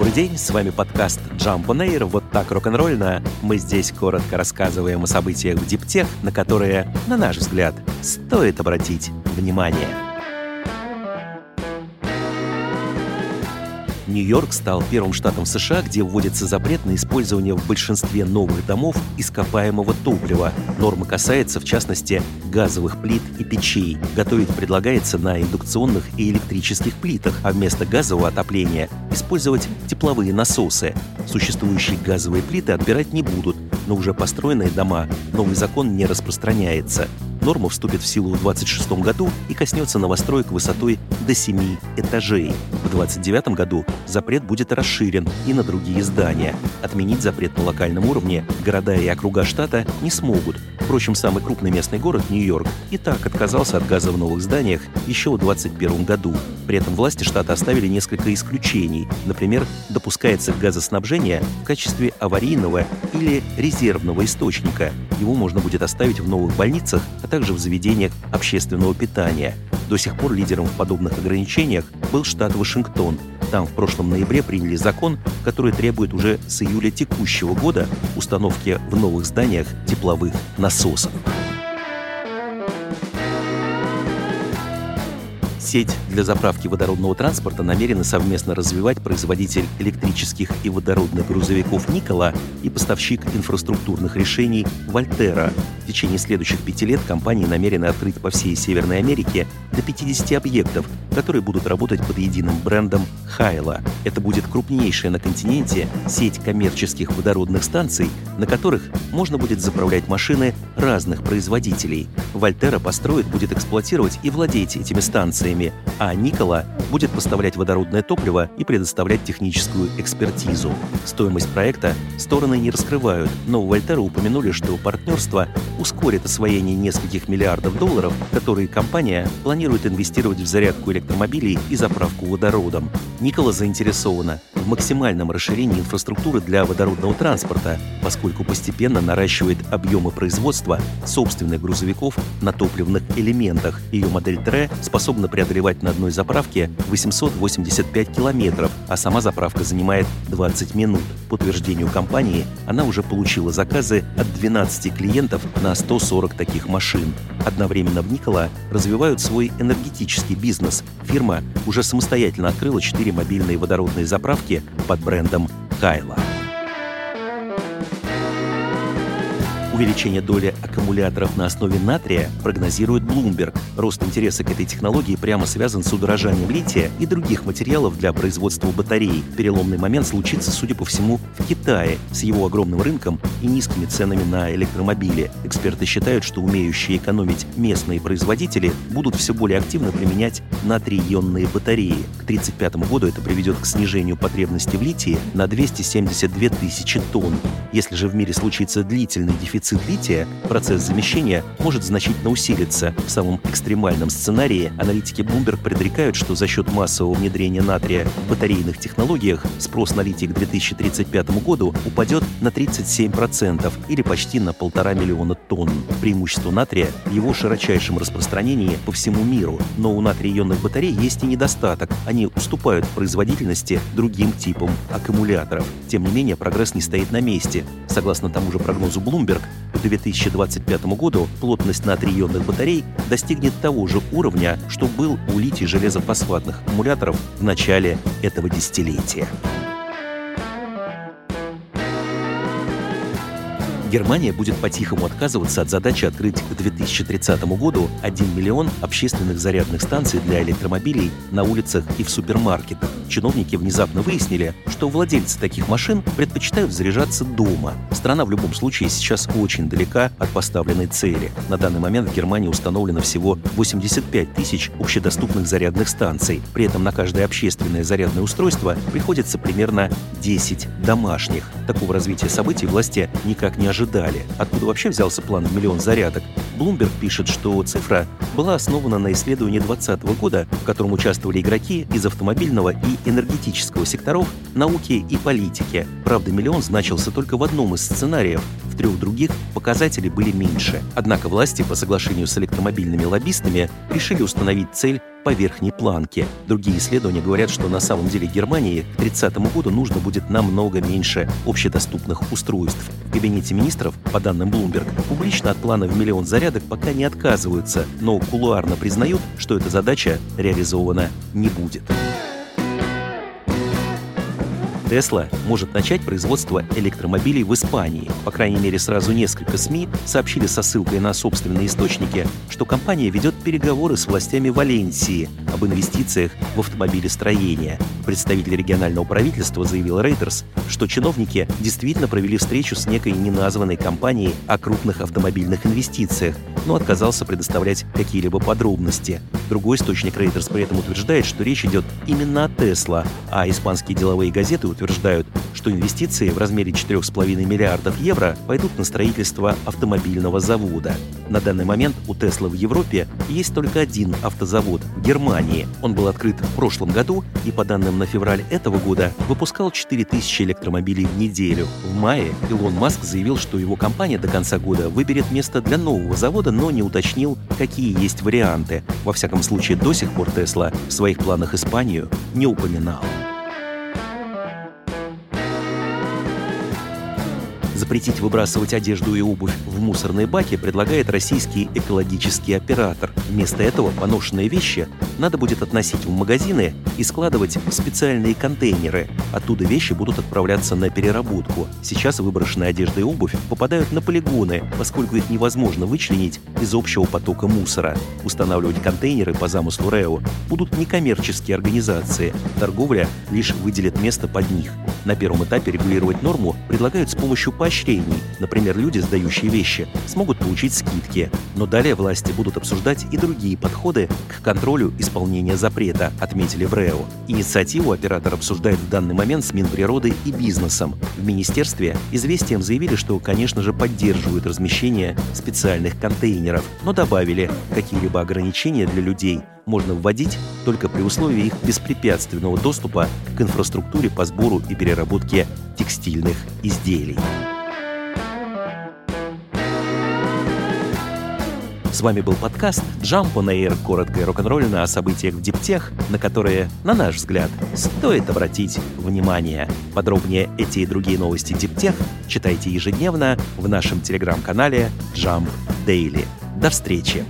Добрый день, с вами подкаст Jump on вот так рок-н-ролльно. Мы здесь коротко рассказываем о событиях в диптех, на которые, на наш взгляд, стоит обратить внимание. Нью-Йорк стал первым штатом США, где вводится запрет на использование в большинстве новых домов ископаемого топлива. Норма касается, в частности, газовых плит и печей. Готовить предлагается на индукционных и электрических плитах, а вместо газового отопления использовать тепловые насосы. Существующие газовые плиты отбирать не будут, но уже построенные дома новый закон не распространяется. Норма вступит в силу в 2026 году и коснется новостроек высотой до 7 этажей. В 2029 году запрет будет расширен и на другие здания. Отменить запрет на локальном уровне города и округа штата не смогут. Впрочем, самый крупный местный город, Нью-Йорк, и так отказался от газа в новых зданиях еще в 2021 году. При этом власти штата оставили несколько исключений. Например, допускается газоснабжение в качестве аварийного или резервного источника. Его можно будет оставить в новых больницах, а также в заведениях общественного питания. До сих пор лидером в подобных ограничениях был штат Вашингтон. Там в прошлом ноябре приняли закон, который требует уже с июля текущего года установки в новых зданиях тепловых насосов. Сеть для заправки водородного транспорта намерены совместно развивать производитель электрических и водородных грузовиков «Никола» и поставщик инфраструктурных решений «Вольтера». В течение следующих пяти лет компании намерены открыть по всей Северной Америке до 50 объектов, которые будут работать под единым брендом «Хайла». Это будет крупнейшая на континенте сеть коммерческих водородных станций, на которых можно будет заправлять машины разных производителей. «Вольтера» построит, будет эксплуатировать и владеть этими станциями, компаниями, а Никола будет поставлять водородное топливо и предоставлять техническую экспертизу. Стоимость проекта стороны не раскрывают, но у Вольтера упомянули, что партнерство ускорит освоение нескольких миллиардов долларов, которые компания планирует инвестировать в зарядку электромобилей и заправку водородом. Никола заинтересована в максимальном расширении инфраструктуры для водородного транспорта, поскольку постепенно наращивает объемы производства собственных грузовиков на топливных элементах. Ее модель ТРЭ способна преодолевать на одной заправке 885 километров, а сама заправка занимает 20 минут. По утверждению компании, она уже получила заказы от 12 клиентов на 140 таких машин. Одновременно в Никола развивают свой энергетический бизнес. Фирма уже самостоятельно открыла 4 мобильные водородные заправки под брендом «Кайла». Увеличение доли аккумуляторов на основе натрия прогнозирует Bloomberg. Рост интереса к этой технологии прямо связан с удорожанием лития и других материалов для производства батарей. Переломный момент случится, судя по всему, в Китае с его огромным рынком и низкими ценами на электромобили. Эксперты считают, что умеющие экономить местные производители будут все более активно применять натрий-ионные батареи. К 1935 году это приведет к снижению потребности в литии на 272 тысячи тонн. Если же в мире случится длительный дефицит дефицит лития, процесс замещения может значительно усилиться. В самом экстремальном сценарии аналитики Bloomberg предрекают, что за счет массового внедрения натрия в батарейных технологиях спрос на литий к 2035 году упадет на 37% или почти на полтора миллиона тонн. Преимущество натрия в его широчайшем распространении по всему миру. Но у натрий-ионных батарей есть и недостаток. Они уступают в производительности другим типам аккумуляторов. Тем не менее, прогресс не стоит на месте. Согласно тому же прогнозу Bloomberg, к 2025 году плотность натрий-ионных батарей достигнет того же уровня, что был у литий-железофосфатных аккумуляторов в начале этого десятилетия. Германия будет по-тихому отказываться от задачи открыть к 2030 году 1 миллион общественных зарядных станций для электромобилей на улицах и в супермаркетах. Чиновники внезапно выяснили, что владельцы таких машин предпочитают заряжаться дома. Страна в любом случае сейчас очень далека от поставленной цели. На данный момент в Германии установлено всего 85 тысяч общедоступных зарядных станций. При этом на каждое общественное зарядное устройство приходится примерно 10 домашних. Такого развития событий власти никак не ожидали ожидали. Откуда вообще взялся план в миллион зарядок? Bloomberg пишет, что цифра была основана на исследовании 2020 года, в котором участвовали игроки из автомобильного и энергетического секторов, науки и политики. Правда, миллион значился только в одном из сценариев, в трех других показатели были меньше. Однако власти по соглашению с электромобильными лоббистами решили установить цель по верхней планке. Другие исследования говорят, что на самом деле Германии к 30 году нужно будет намного меньше общедоступных устройств. В кабинете министров, по данным Bloomberg, публично от плана в миллион зарядок пока не отказываются, но кулуарно признают, что эта задача реализована не будет. Тесла может начать производство электромобилей в Испании. По крайней мере, сразу несколько СМИ сообщили со ссылкой на собственные источники, что компания ведет переговоры с властями Валенсии об инвестициях в автомобилестроение. Представитель регионального правительства заявил Reuters, что чиновники действительно провели встречу с некой неназванной компанией о крупных автомобильных инвестициях, но отказался предоставлять какие-либо подробности. Другой источник Reuters при этом утверждает, что речь идет именно о Tesla, а испанские деловые газеты утверждают, что инвестиции в размере 4,5 миллиардов евро пойдут на строительство автомобильного завода. На данный момент у Tesla в Европе есть только один автозавод – в Германии. Он был открыт в прошлом году и, по данным на февраль этого года, выпускал 4000 электромобилей в неделю. В мае Илон Маск заявил, что его компания до конца года выберет место для нового завода, но не уточнил, какие есть варианты. Во всяком случае, до сих пор Tesla в своих планах Испанию не упоминал. Запретить выбрасывать одежду и обувь в мусорные баки предлагает российский экологический оператор. Вместо этого поношенные вещи надо будет относить в магазины и складывать в специальные контейнеры. Оттуда вещи будут отправляться на переработку. Сейчас выброшенная одежда и обувь попадают на полигоны, поскольку их невозможно вычленить из общего потока мусора. Устанавливать контейнеры по замыслу РЭО будут некоммерческие организации. Торговля лишь выделит место под них. На первом этапе регулировать норму предлагают с помощью поощрений. Например, люди, сдающие вещи, смогут получить скидки. Но далее власти будут обсуждать и другие подходы к контролю исполнения запрета, отметили в РЭО. Инициативу оператор обсуждает в данный момент с Минприроды и бизнесом. В министерстве известием заявили, что, конечно же, поддерживают размещение специальных контейнеров, но добавили, какие-либо ограничения для людей можно вводить только при условии их беспрепятственного доступа к инфраструктуре по сбору и переработке текстильных изделий. С вами был подкаст Jump on Air, коротко и рок-н-ролльно о событиях в Диптех, на которые, на наш взгляд, стоит обратить внимание. Подробнее эти и другие новости Диптех читайте ежедневно в нашем телеграм-канале Jump Daily. До встречи!